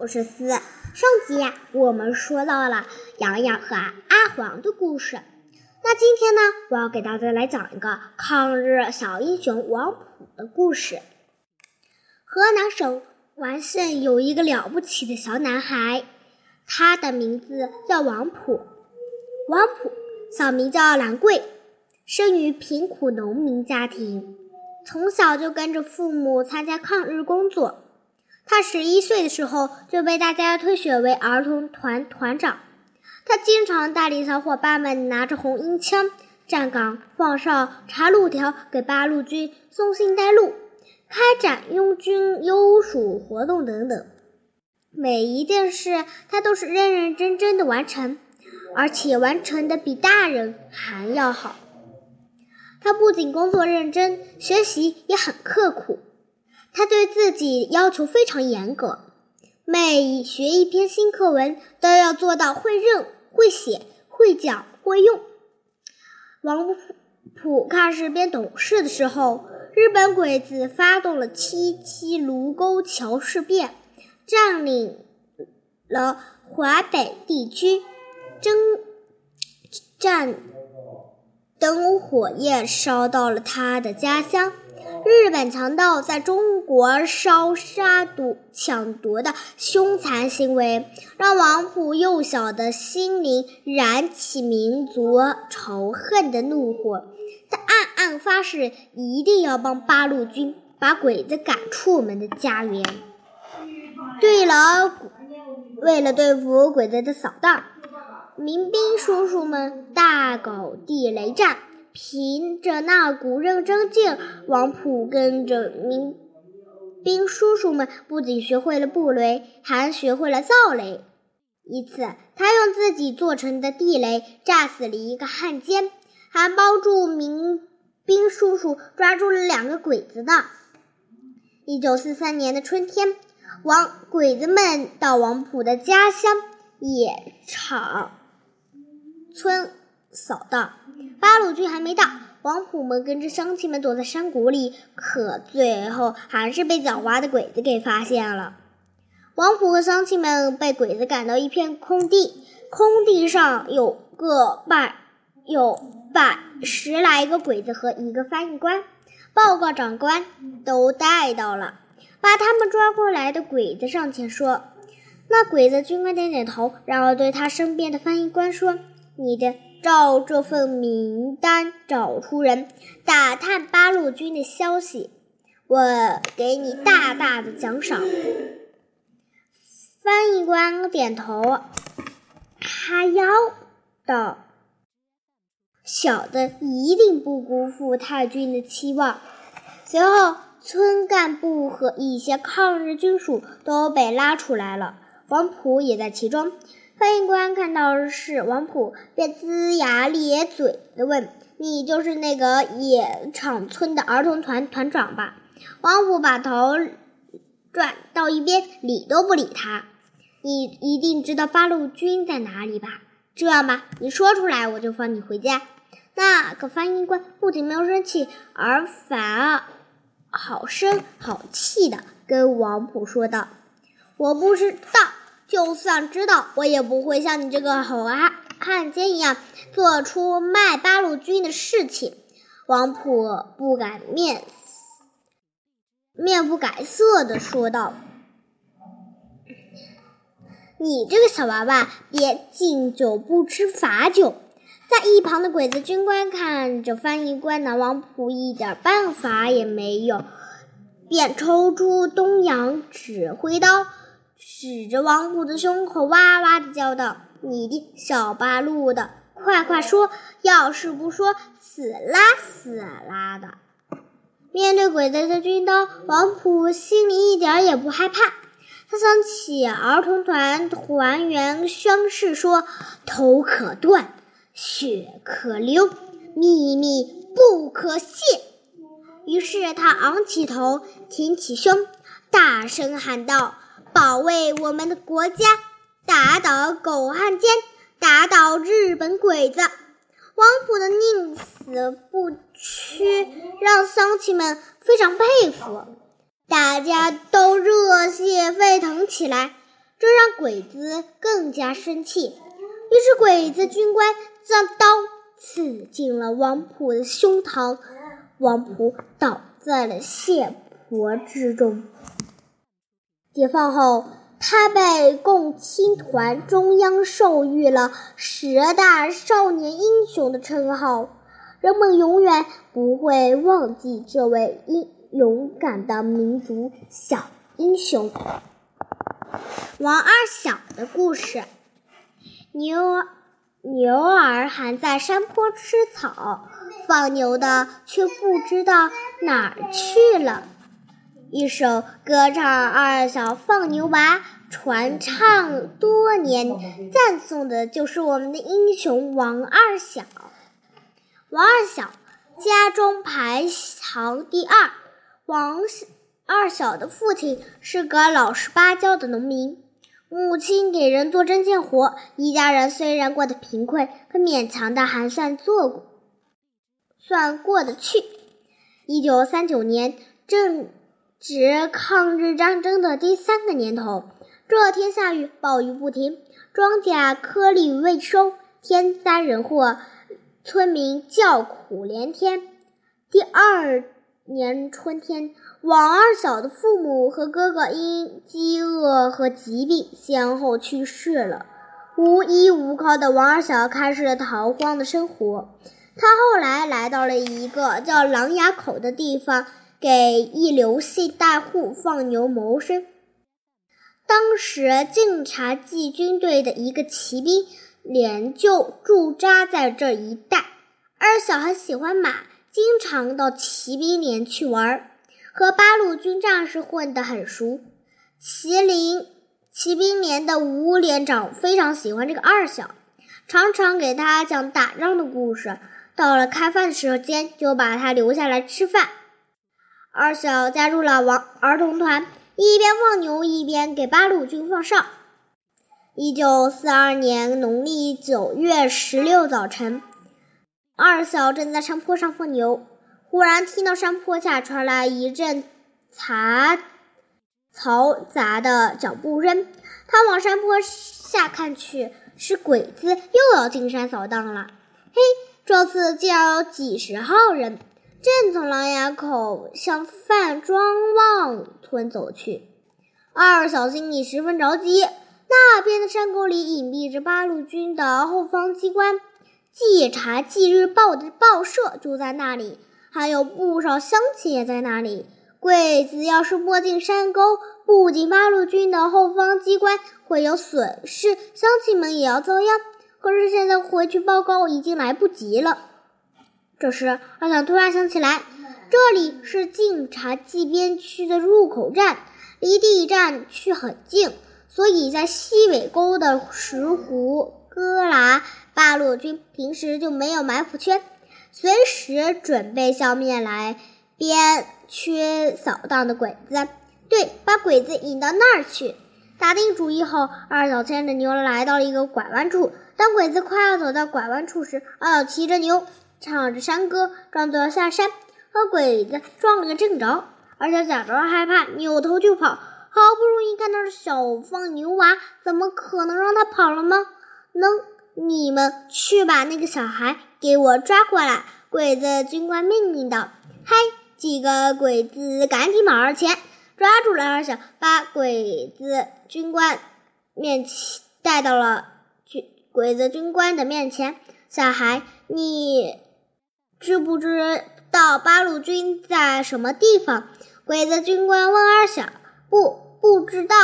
我是思。上集我们说到了洋洋和阿黄的故事，那今天呢，我要给大家来讲一个抗日小英雄王普的故事。河南省完县有一个了不起的小男孩，他的名字叫王普。王普小名叫兰贵，生于贫苦农民家庭，从小就跟着父母参加抗日工作。他十一岁的时候就被大家推选为儿童团团长。他经常带领小伙伴们拿着红缨枪站岗、放哨、查路条，给八路军送信带路，开展拥军优属活动等等。每一件事他都是认认真真的完成，而且完成的比大人还要好。他不仅工作认真，学习也很刻苦。他对自己要求非常严格，每学一篇新课文都要做到会认、会写、会讲、会用。王普开始变懂事的时候，日本鬼子发动了七七卢沟桥事变，占领了淮北地区，征战灯火焰烧到了他的家乡。日本强盗在中国烧杀夺抢夺的凶残行为，让王普幼小的心灵燃起民族仇恨的怒火。他暗暗发誓，一定要帮八路军把鬼子赶出我们的家园。对了，为了对付鬼子的扫荡，民兵叔叔们大搞地雷战。凭着那股认真劲，王普跟着民兵叔叔们，不仅学会了布雷，还学会了造雷。一次，他用自己做成的地雷炸死了一个汉奸，还帮助民兵叔叔抓住了两个鬼子呢。一九四三年的春天，王鬼子们到王普的家乡野场村扫荡。八路军还没到，王普们跟着乡亲们躲在山谷里，可最后还是被狡猾的鬼子给发现了。王普和乡亲们被鬼子赶到一片空地，空地上有个百有百十来个鬼子和一个翻译官，报告长官都带到了。把他们抓过来的鬼子上前说：“那鬼子军官点点头，然后对他身边的翻译官说：‘你的。’”照这份名单找出人，打探八路军的消息，我给你大大的奖赏。翻译官点头，哈腰道：“小的一定不辜负太君的期望。”随后，村干部和一些抗日军属都被拉出来了，王普也在其中。翻译官看到是王普，便龇牙咧嘴地问：“你就是那个野场村的儿童团团长吧？”王普把头转到一边，理都不理他。“你一定知道八路军在哪里吧？这样吧，你说出来，我就放你回家。”那个翻译官不仅没有生气，而反而好声好气地跟王普说道：“我不知道。”就算知道，我也不会像你这个好汉汉奸一样做出卖八路军的事情。王普不改面面不改色的说道：“你这个小娃娃，别敬酒不吃罚酒。”在一旁的鬼子军官看着翻译官拿王普一点办法也没有，便抽出东洋指挥刀。指着王普的胸口，哇哇的叫道：“你的小八路的，快快说！要是不说，死啦死啦的！”面对鬼子的军刀，王普心里一点也不害怕。他想起儿童团团员宣誓说：“头可断，血可流，秘密不可泄。”于是他昂起头，挺起胸，大声喊道。保卫我们的国家，打倒狗汉奸，打倒日本鬼子。王普的宁死不屈，让乡亲们非常佩服，大家都热血沸腾起来。这让鬼子更加生气。于是，鬼子军官将刀刺进了王普的胸膛，王普倒在了血泊之中。解放后，他被共青团中央授予了“十大少年英雄”的称号。人们永远不会忘记这位英勇敢的民族小英雄。王二小的故事：牛儿牛儿还在山坡吃草，放牛的却不知道哪儿去了。一首歌唱二小放牛娃，传唱多年，赞颂的就是我们的英雄王二小。王二小家中排行第二。王二小的父亲是个老实巴交的农民，母亲给人做针线活，一家人虽然过得贫困，可勉强的还算做过，算过得去。一九三九年正。值抗日战争的第三个年头，这天下雨，暴雨不停，庄稼颗粒未收，天灾人祸，村民叫苦连天。第二年春天，王二小的父母和哥哥因饥饿和疾病先后去世了，无依无靠的王二小开始了逃荒的生活。他后来来到了一个叫狼牙口的地方。给一刘姓大户放牛谋生。当时晋察冀军队的一个骑兵连就驻扎在这一带。二小很喜欢马，经常到骑兵连去玩，和八路军战士混得很熟。麒麟骑兵连的吴连长非常喜欢这个二小，常常给他讲打仗的故事。到了开饭的时间，就把他留下来吃饭。二小加入了王儿童团，一边放牛一边给八路军放哨。一九四二年农历九月十六早晨，二小正在山坡上放牛，忽然听到山坡下传来一阵杂嘈杂的脚步声。他往山坡下看去，是鬼子又要进山扫荡了。嘿，这次竟有几十号人！正从狼牙口向范庄旺村走去，二小心里十分着急。那边的山沟里隐蔽着八路军的后方机关，《冀察冀日报》的报社就在那里，还有不少乡亲也在那里。鬼子要是摸进山沟，不仅八路军的后方机关会有损失，乡亲们也要遭殃。可是现在回去报告已经来不及了。这时，二嫂突然想起来，这里是晋察冀边区的入口站，离第一站区很近，所以在西尾沟的石湖割拉八路军平时就没有埋伏圈，随时准备消灭来边区扫荡的鬼子。对，把鬼子引到那儿去。打定主意后，二嫂牵着牛来到了一个拐弯处。当鬼子快要走到拐弯处时，二嫂骑着牛。唱着山歌，装作要下山，和鬼子撞了个正着。二小假装害怕，扭头就跑。好不容易看到了小放牛娃，怎么可能让他跑了吗？能，你们去把那个小孩给我抓过来！鬼子军官命令道。嗨，几个鬼子赶紧跑上前，抓住了二小，把鬼子军官面前带到了军鬼子军官的面前。小孩，你。知不知道八路军在什么地方？鬼子军官问二小。不，不知道。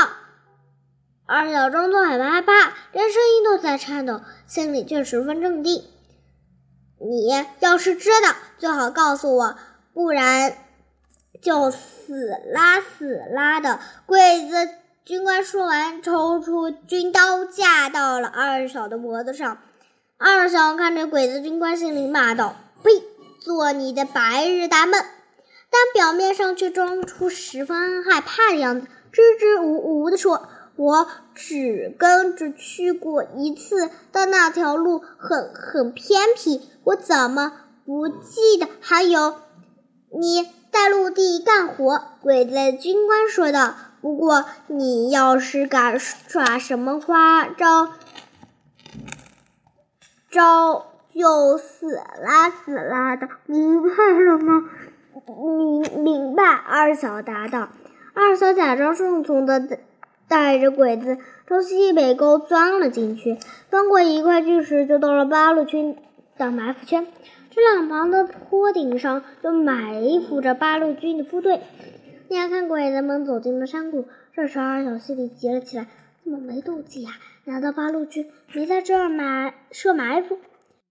二小装作很害怕，连声音都在颤抖，心里却十分镇定。你要是知道，最好告诉我，不然就死拉死拉的。鬼子军官说完，抽出军刀架到了二小的脖子上。二小看着鬼子军官，心里骂道。呸！做你的白日大梦，但表面上却装出十分害怕的样子，支支吾吾地说：“我只跟着去过一次，但那条路很很偏僻，我怎么不记得？还有，你在陆地干活。”鬼子军官说道：“不过你要是敢耍什么花招，招就死啦死啦的，明白了吗？明明白。二小答道。二小假装顺从的带着鬼子从西北沟钻了进去，翻过一块巨石，就到了八路军的埋伏圈。这两旁的坡顶上就埋伏着八路军的部队。眼看鬼子们走进了山谷，这时二小心里急了起来：怎么没动静呀？难道八路军没在这儿埋设埋伏？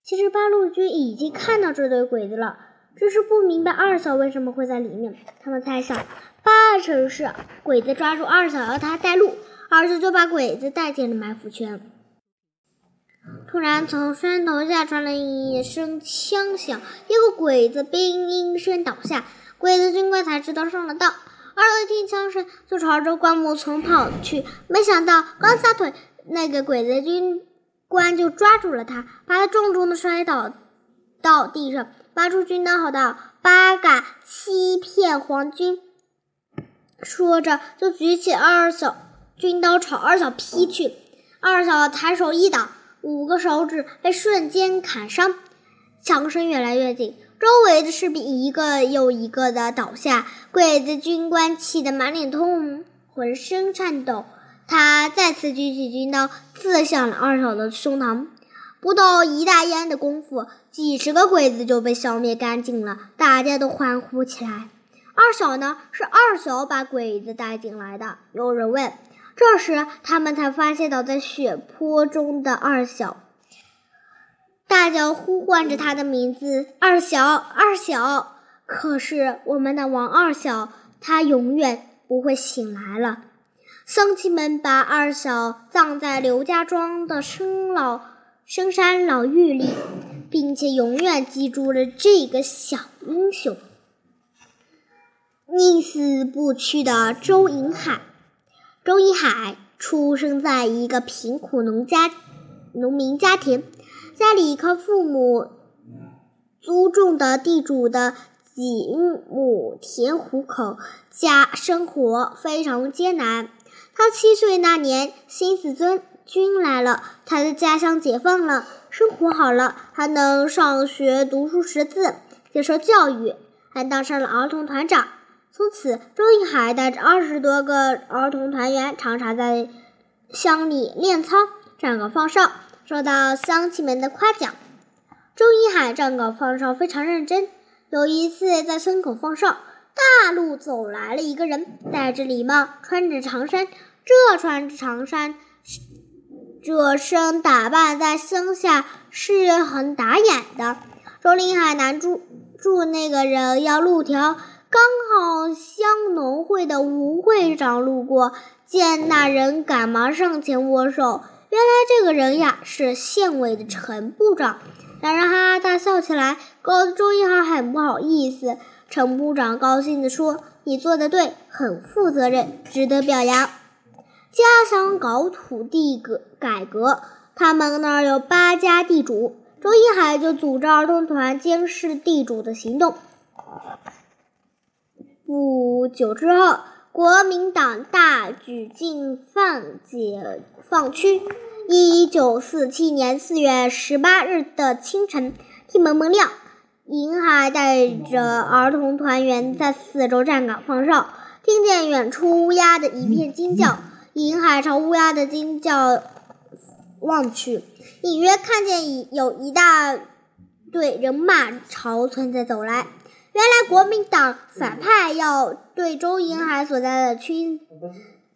其实八路军已经看到这堆鬼子了，只是不明白二嫂为什么会在里面。他们猜想，八成是鬼子抓住二嫂要他带路，二小就把鬼子带进了埋伏圈。突然，从山头下传来一声枪响，一个鬼子兵应声倒下。鬼子军官才知道上了当，二一听枪声就朝着灌木丛跑去。没想到刚撒腿，那个鬼子军官就抓住了他，把他重重的摔倒到地上。拔出军刀，吼道：“八嘎，欺骗皇军！”说着，就举起二小军刀朝二小劈去。二小抬手一挡。五个手指被瞬间砍伤，枪声越来越近，周围的士兵一个又一个的倒下。鬼子军官气得满脸通红，浑身颤抖。他再次举起军刀，刺向了二小的胸膛。不到一大烟的功夫，几十个鬼子就被消灭干净了。大家都欢呼起来。二小呢？是二小把鬼子带进来的。有人问。这时，他们才发现倒在血泊中的二小，大叫呼唤着他的名字：“二小，二小！”可是，我们的王二小，他永远不会醒来了。乡亲们把二小葬在刘家庄的深老深山老峪里，并且永远记住了这个小英雄——宁死不屈的周银海。周银海出生在一个贫苦农家农民家庭，家里靠父母租种的地主的几亩田糊口，家生活非常艰难。他七岁那年，新四军军来了，他的家乡解放了，生活好了，还能上学读书识字，接受教育，还当上了儿童团长。从此，周一海带着二十多个儿童团员，常常在乡里练操、站岗放哨，受到乡亲们的夸奖。周一海站岗放哨非常认真。有一次在村口放哨，大路走来了一个人，戴着礼帽，穿着长衫。这穿着长衫，这身打扮在乡下是很打眼的。周林海拦住住那个人要路条。刚好乡农会的吴会长路过，见那人，赶忙上前握手。原来这个人呀，是县委的陈部长。两人哈哈大笑起来，搞得周一海很不好意思。陈部长高兴地说：“你做的对，很负责任，值得表扬。”家乡搞土地革改革，他们那儿有八家地主，周一海就组织儿童团监视地主的行动。不久之后，国民党大举进犯解放区。一九四七年四月十八日的清晨，天蒙蒙亮，银海带着儿童团员在四周站岗放哨。听见远处乌鸦的一片惊叫，银海朝乌鸦的惊叫望去，隐约看见有一大队人马朝村子走来。原来国民党反派要对周银海所在的区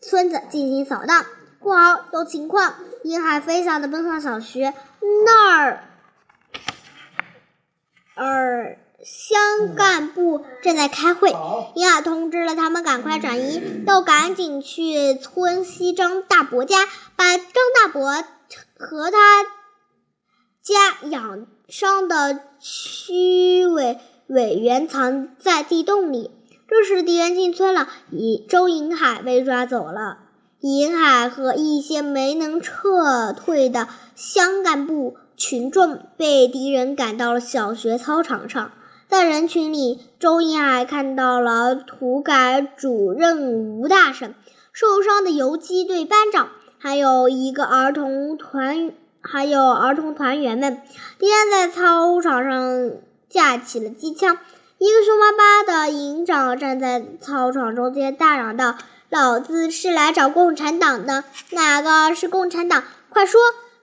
村子进行扫荡。不好，有情况！银海飞翔的奔向小学，那儿，儿乡干部正在开会。银海通知了他们，赶快转移，要赶紧去村西张大伯家，把张大伯和他家养伤的区委。委员藏在地洞里。这时敌人进村了，以周银海被抓走了。银海和一些没能撤退的乡干部群众被敌人赶到了小学操场上。在人群里，周银海看到了土改主任吴大婶，受伤的游击队班长，还有一个儿童团，还有儿童团员们。敌人在操场上架起了机枪。一个凶巴巴的营长站在操场中间，大嚷道：“老子是来找共产党的！哪个是共产党？快说！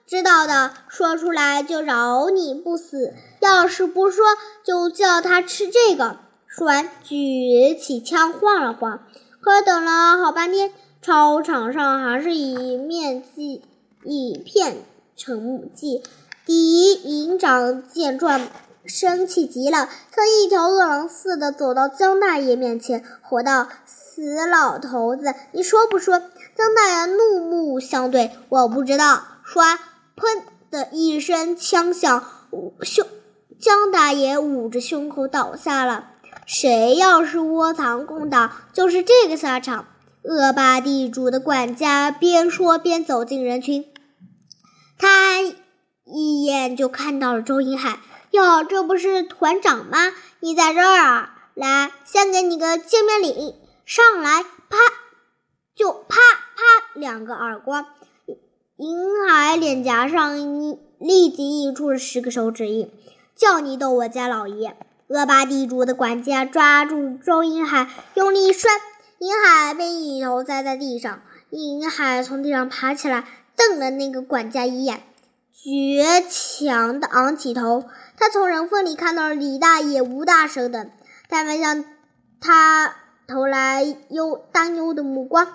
知道的说出来，就饶你不死；要是不说，就叫他吃这个。”说完，举起枪晃了晃。可等了好半天，操场上还是一面寂，一片沉寂。第一营长见状。生气极了，像一条饿狼似的走到江大爷面前，火道：“死老头子，你说不说？”江大爷怒目相对，我不知道。说完，砰的一声枪响，胸江大爷捂着胸口倒下了。谁要是窝藏共党，就是这个下场。恶霸地主的管家边说边走进人群，他一眼就看到了周英海。哟，这不是团长吗？你在这儿啊！来，先给你个见面礼，上来，啪，就啪啪两个耳光。银海脸颊上立即印出了十个手指印，叫你逗我家老爷！恶霸地主的管家抓住周银海，用力一摔，银海被一头栽在地上。银海从地上爬起来，瞪了那个管家一眼，倔强的昂起头。他从人缝里看到了李大爷、吴大婶等，他们向他投来忧担忧的目光。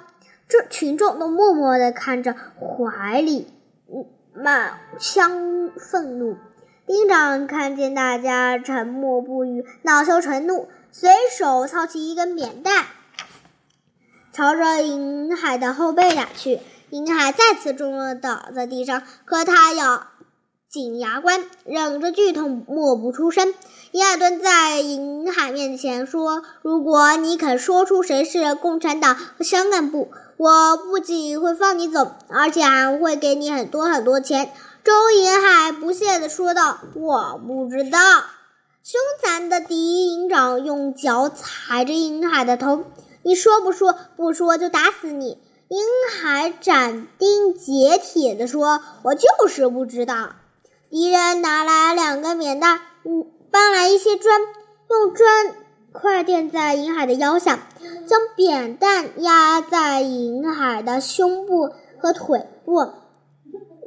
这群众都默默地看着，怀里满腔愤怒。营长看见大家沉默不语，恼羞成怒，随手操起一根扁担，朝着银海的后背打去。银海再次重了倒在地上，可他咬。紧牙关，忍着剧痛，默不出声。伊尔顿在银海面前说：“如果你肯说出谁是共产党和乡干部，我不仅会放你走，而且还会给你很多很多钱。”周银海不屑地说道：“我不知道。”凶残的第一营长用脚踩着银海的头：“你说不说？不说就打死你！”银海斩钉截铁地说：“我就是不知道。”敌人拿来两根扁担，嗯，搬来一些砖，用砖块垫在银海的腰下，将扁担压在银海的胸部和腿部。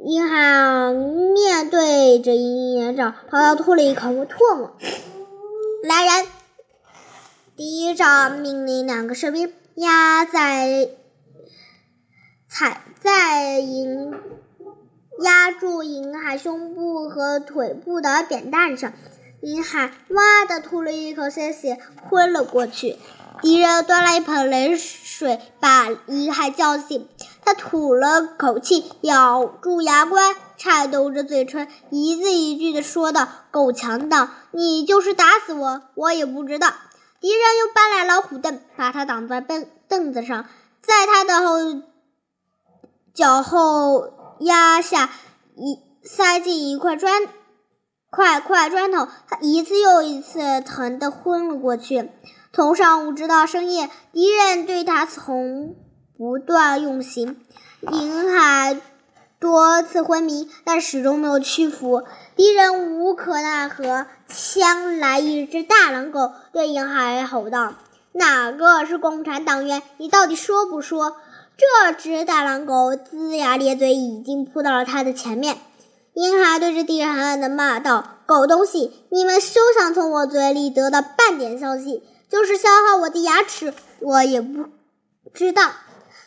银海面对着银营长，他要吐了一口唾沫。来人！第一长命令两个士兵压在踩在银。压住银海胸部和腿部的扁担上，银海哇的吐了一口鲜血，昏了过去。敌人端来一盆冷水，把银海叫醒。他吐了口气，咬住牙关，颤抖着嘴唇，一字一句地说道：“够强的，你就是打死我，我也不知道。”敌人又搬来老虎凳，把他挡在凳凳子上，在他的后脚后。压下一塞进一块砖块块砖头，他一次又一次疼得昏了过去。从上午直到深夜，敌人对他从不断用刑。银海多次昏迷，但始终没有屈服。敌人无可奈何，牵来一只大狼狗，对银海吼道：“哪个是共产党员？你到底说不说？”这只大狼狗龇牙咧嘴，已经扑到了他的前面。银海对着敌人狠狠地骂道：“狗东西，你们休想从我嘴里得到半点消息！就是消耗我的牙齿，我也不知道。”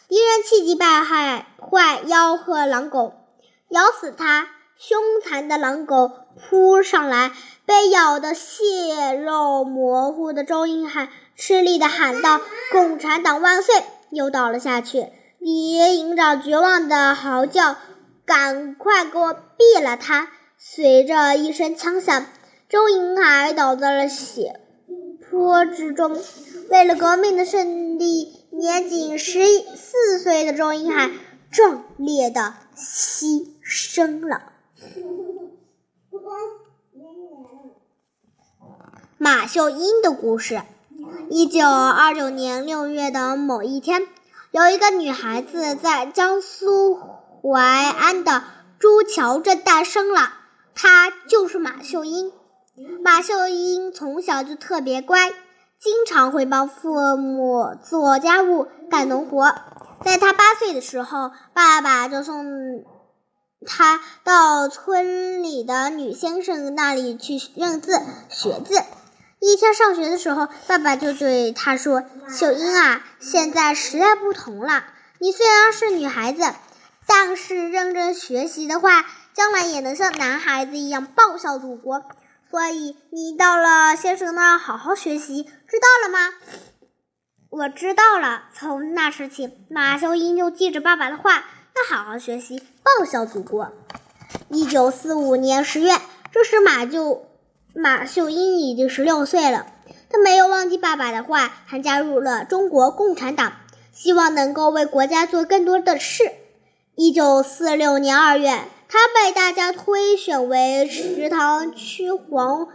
敌人气急败坏，坏吆喝狼狗，咬死它！凶残的狼狗扑上来，被咬得血肉模糊的周英海吃力地喊道：“共产党万岁！”又倒了下去。李营长绝望的嚎叫：“赶快给我毙了他！”随着一声枪响，周银海倒在了血泊之中。为了革命的胜利，年仅十四岁的周银海壮烈的牺牲了。马秀英的故事：一九二九年六月的某一天。有一个女孩子在江苏淮安的朱桥镇诞生了，她就是马秀英。马秀英从小就特别乖，经常会帮父母做家务、干农活。在她八岁的时候，爸爸就送她到村里的女先生那里去认字、学字。一天上学的时候，爸爸就对她说：“秀英啊，现在时代不同了。你虽然是女孩子，但是认真学习的话，将来也能像男孩子一样报效祖国。所以你到了先生那好好学习，知道了吗？”“我知道了。”从那时起，马秀英就记着爸爸的话，要好好学习，报效祖国。一九四五年十月，这时马就。马秀英已经十六岁了，她没有忘记爸爸的话，还加入了中国共产党，希望能够为国家做更多的事。一九四六年二月，她被大家推选为石塘区黄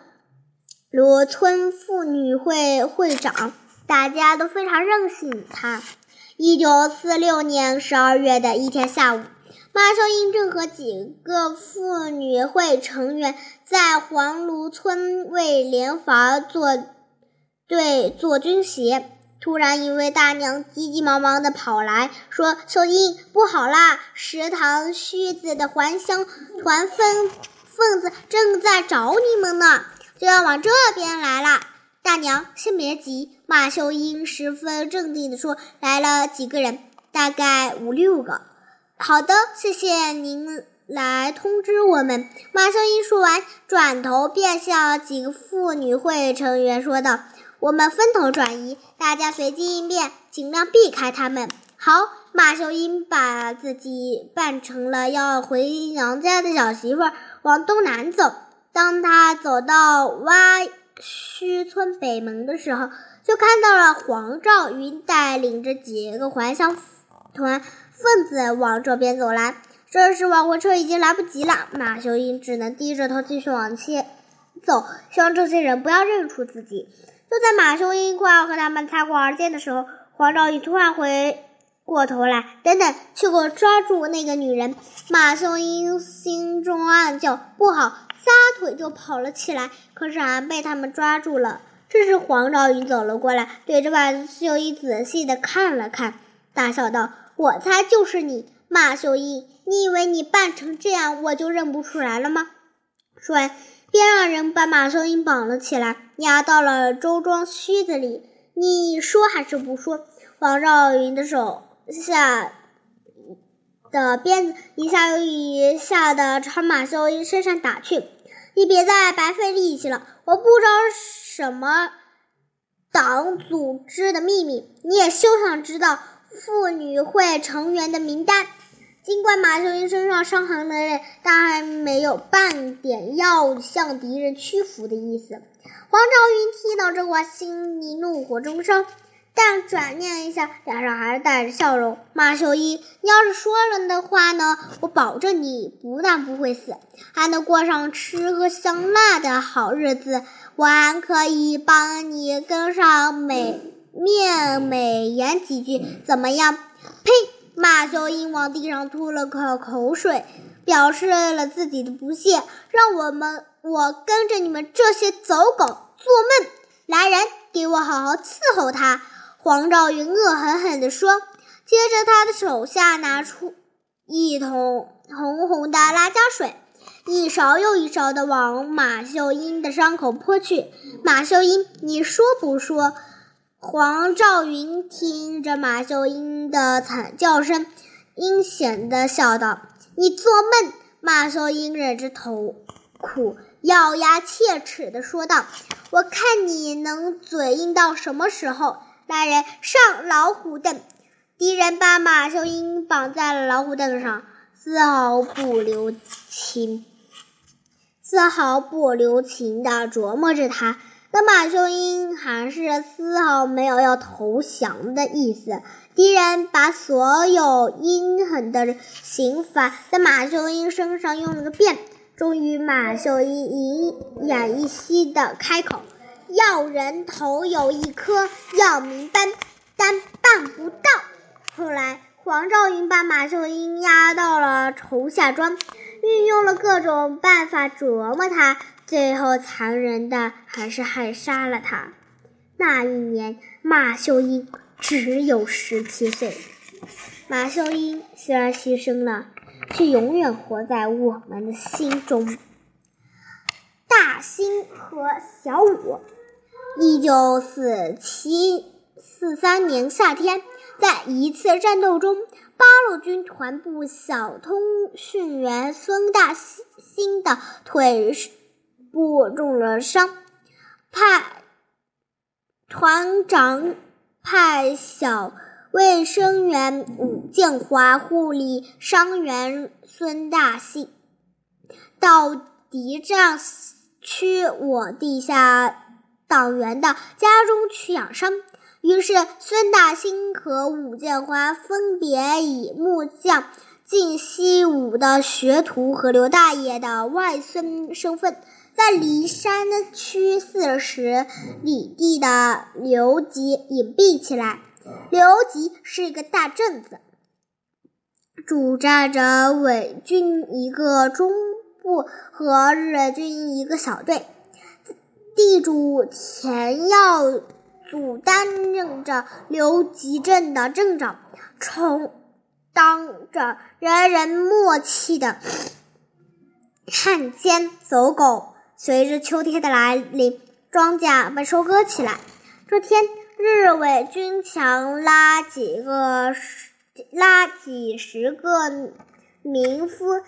芦村妇女会会长，大家都非常认识她。一九四六年十二月的一天下午。马秀英正和几个妇女会成员在黄芦村为联防做队做军鞋，突然一位大娘急急忙忙地跑来说：“秀英，不好啦！食堂须子的还乡团分分子正在找你们呢，就要往这边来了。”大娘，先别急。马秀英十分镇定地说：“来了几个人，大概五六个。”好的，谢谢您来通知我们。马秀英说完，转头便向几个妇女会成员说道：“我们分头转移，大家随机应变，尽量避开他们。”好，马秀英把自己扮成了要回娘家的小媳妇儿，往东南走。当他走到洼须村北门的时候，就看到了黄兆云带领着几个还乡团。分子往这边走来，这时往回撤已经来不及了。马秀英只能低着头继续往前走，希望这些人不要认出自己。就在马秀英快要和他们擦过而过的时候，黄兆宇突然回过头来：“等等，去给我抓住那个女人！”马秀英心中暗叫：“不好！”撒腿就跑了起来，可是还被他们抓住了。这时黄兆宇走了过来，对着马秀英仔细的看了看，大笑道。我猜就是你，马秀英。你以为你扮成这样，我就认不出来了吗？说完，便让人把马秀英绑了起来，押到了周庄须子里。你说还是不说？王兆云的手下的鞭子一下又一下的朝马秀英身上打去。你别再白费力气了！我不知道什么党组织的秘密，你也休想知道。妇女会成员的名单。尽管马秀英身上伤痕累累，但还没有半点要向敌人屈服的意思。黄兆云听到这话，心里怒火中烧，但转念一下，脸上还是带着笑容。马秀英，你要是说了的话呢？我保证你不但不会死，还能过上吃喝香辣的好日子。我还可以帮你跟上美。面美言几句，怎么样？呸！马秀英往地上吐了口口水，表示了自己的不屑。让我们，我跟着你们这些走狗做梦！来人，给我好好伺候他！黄兆云恶狠狠地说。接着，他的手下拿出一桶红红的辣椒水，一勺又一勺地往马秀英的伤口泼去。马秀英，你说不说？黄兆云听着马秀英的惨叫声，阴险地笑道：“你做梦！”马秀英忍着痛苦，咬牙切齿地说道：“我看你能嘴硬到什么时候！”来人，上老虎凳！敌人把马秀英绑在了老虎凳上，丝毫不留情，丝毫不留情地琢磨着他。但马秀英还是丝毫没有要投降的意思。敌人把所有阴狠的刑罚在马秀英身上用了个遍。终于，马秀英一眼一息的开口：“要人头有一颗，要名单单办不到。”后来，黄兆云把马秀英押到了仇下庄，运用了各种办法折磨他，最后残忍的还是害杀了他。那一年，马秀英只有十七岁。马秀英虽然牺牲了，却永远活在我们的心中。大兴和小武，一九四七四三年夏天，在一次战斗中，八路军团部小通讯员孙大兴的腿部中了伤，派团长派小。卫生员武建华护理伤员孙大兴，到敌占区我地下党员的家中去养伤。于是，孙大兴和武建华分别以木匠晋西武的学徒和刘大爷的外孙身份，在离山区四十里地的刘集隐蔽起来。刘集是一个大镇子，驻扎着伪军一个中部和日军一个小队。地主田耀祖担任着刘集镇的镇长，从当着人人默契的汉奸走狗。随着秋天的来临，庄稼被收割起来。这天。日伪军强拉几个拉几十个民夫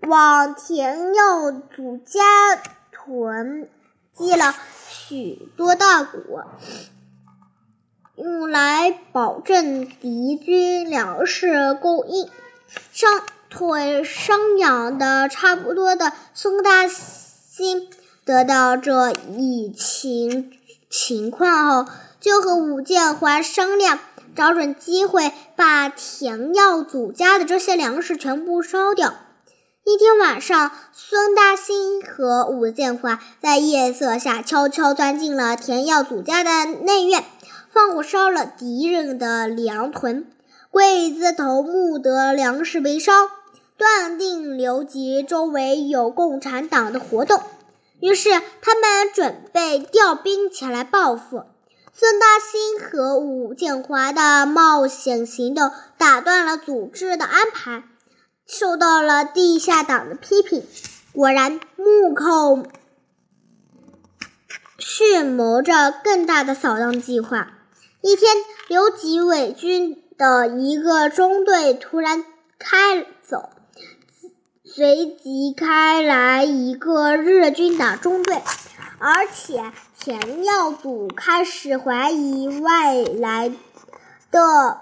往田耀祖家囤积了许多大谷，用来保证敌军粮食供应。伤腿伤养的差不多的宋大兴得到这一情情况后。就和武建华商量，找准机会把田耀祖家的这些粮食全部烧掉。一天晚上，孙大兴和武建华在夜色下悄悄钻进了田耀祖家的内院，放火烧了敌人的粮屯。鬼子头目得粮食被烧，断定刘吉周围有共产党的活动，于是他们准备调兵前来报复。孙大兴和武建华的冒险行动打断了组织的安排，受到了地下党的批评。果然，幕后蓄谋着更大的扫荡计划。一天，刘吉伪军的一个中队突然开走，随即开来一个日军的中队，而且。田耀祖开始怀疑外来的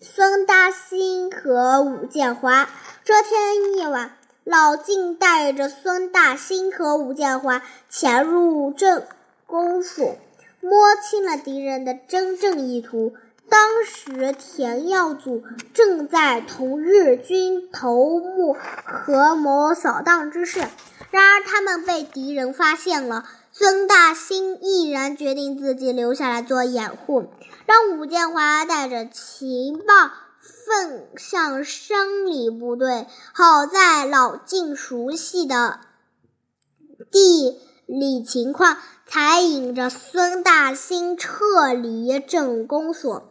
孙大兴和武建华。这天夜晚，老靳带着孙大兴和武建华潜入镇公所，摸清了敌人的真正意图。当时，田耀祖正在同日军头目合谋扫荡之事，然而他们被敌人发现了。孙大兴毅然决定自己留下来做掩护，让武建华带着情报奉向山里部队。好在老靳熟悉的地理情况，才引着孙大兴撤离镇公所。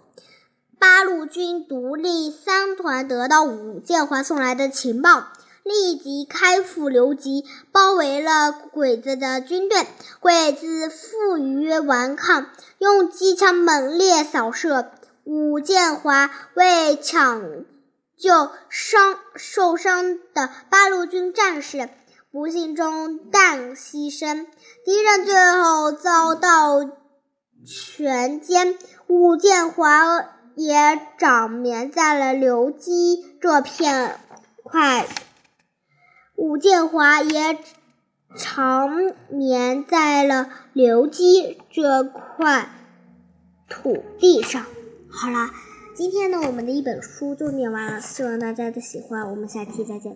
八路军独立三团得到武建华送来的情报。立即开赴刘吉，包围了鬼子的军队。鬼子负隅顽抗，用机枪猛烈扫射。武建华为抢救伤受伤的八路军战士，不幸中弹牺牲。敌人最后遭到全歼，武建华也长眠在了刘基这片块。武建华也长眠在了刘基这块土地上。好啦，今天呢，我们的一本书就念完了，希望大家的喜欢，我们下期再见。